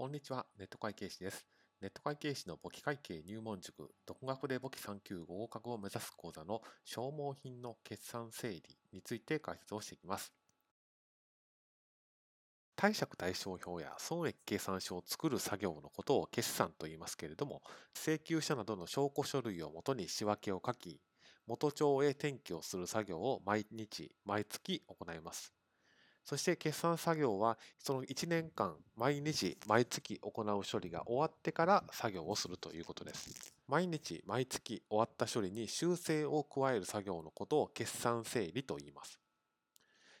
こんにちは、ネット会計士です。ネット会計士の簿記会計入門塾、独学で簿記3級合格を目指す講座の消耗品の決算整理について解説をしていきます。貸借対照表や損益計算書を作る作業のことを決算と言いますけれども、請求書などの証拠書類をもとに仕分けを書き、元帳へ転記をする作業を毎日、毎月行います。そして決算作業はその1年間毎日毎月行う処理が終わってから作業をするということです。毎日毎月終わった処理に修正を加える作業のことを決算整理と言います。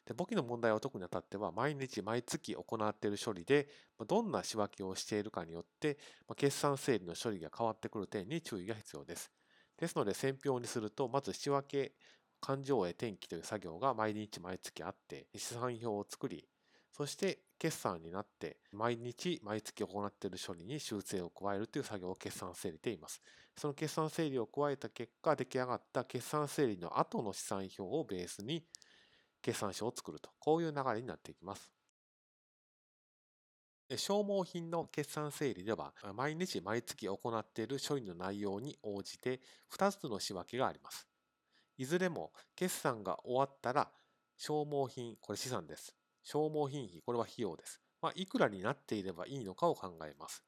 で簿記の問題は特にあたっては毎日毎月行っている処理でどんな仕分けをしているかによって決算整理の処理が変わってくる点に注意が必要です。ですので選票にするとまず仕分け勘定へ転記という作業が毎日毎月あって、資産表を作り、そして決算になって毎日毎月行っている処理に修正を加えるという作業を決算整理と言います。その決算整理を加えた結果出来上がった決算整理の後の資産表をベースに決算書を作るとこういう流れになっていきます。消耗品の決算整理では毎日毎月行っている処理の内容に応じて2つの仕分けがあります。いずれも決算が終わったら消耗品、これ資産です。消耗品費、これは費用です。まあ、いくらになっていればいいのかを考えます。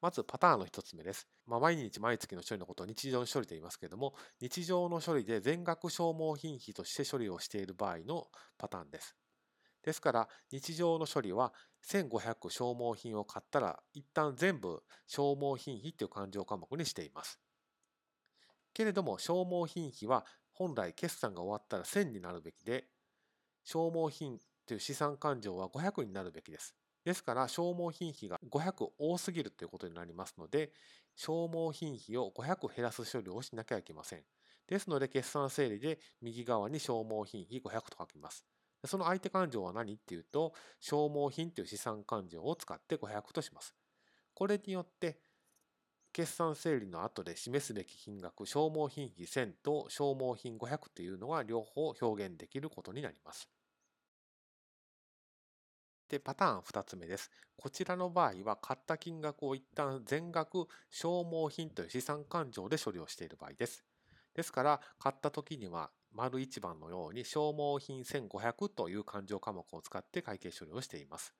まずパターンの1つ目です。まあ、毎日毎月の処理のことを日常の処理と言いますけれども、日常の処理で全額消耗品費として処理をしている場合のパターンです。ですから、日常の処理は1500消耗品を買ったら、一旦全部消耗品費という勘定科目にしています。けれども消耗品費は本来決算が終わったら1000になるべきで消耗品という資産勘定は500になるべきです。ですから消耗品費が500多すぎるということになりますので消耗品費を500減らす処理をしなきゃいけません。ですので決算整理で右側に消耗品費500と書きます。その相手勘定は何っていうと消耗品という資産勘定を使って500とします。これによって決算整理の後で示すべき金額、消耗品費1000と消耗品500というのが両方表現できることになります。で、パターン2つ目です。こちらの場合は、買った金額を一旦全額消耗品という資産勘定で処理をしている場合です。ですから、買った時には、丸1番のように消耗品1500という勘定科目を使って会計処理をしています。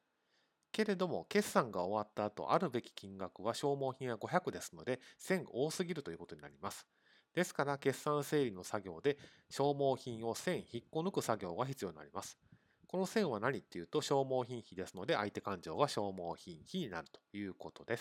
けれども、決算が終わった後、あるべき金額は消耗品は500ですので、1000多すぎるということになります。ですから、決算整理の作業で消耗品を1000引っこ抜く作業が必要になります。この1000は何っていうと消耗品費ですので、相手勘定が消耗品費になるということです。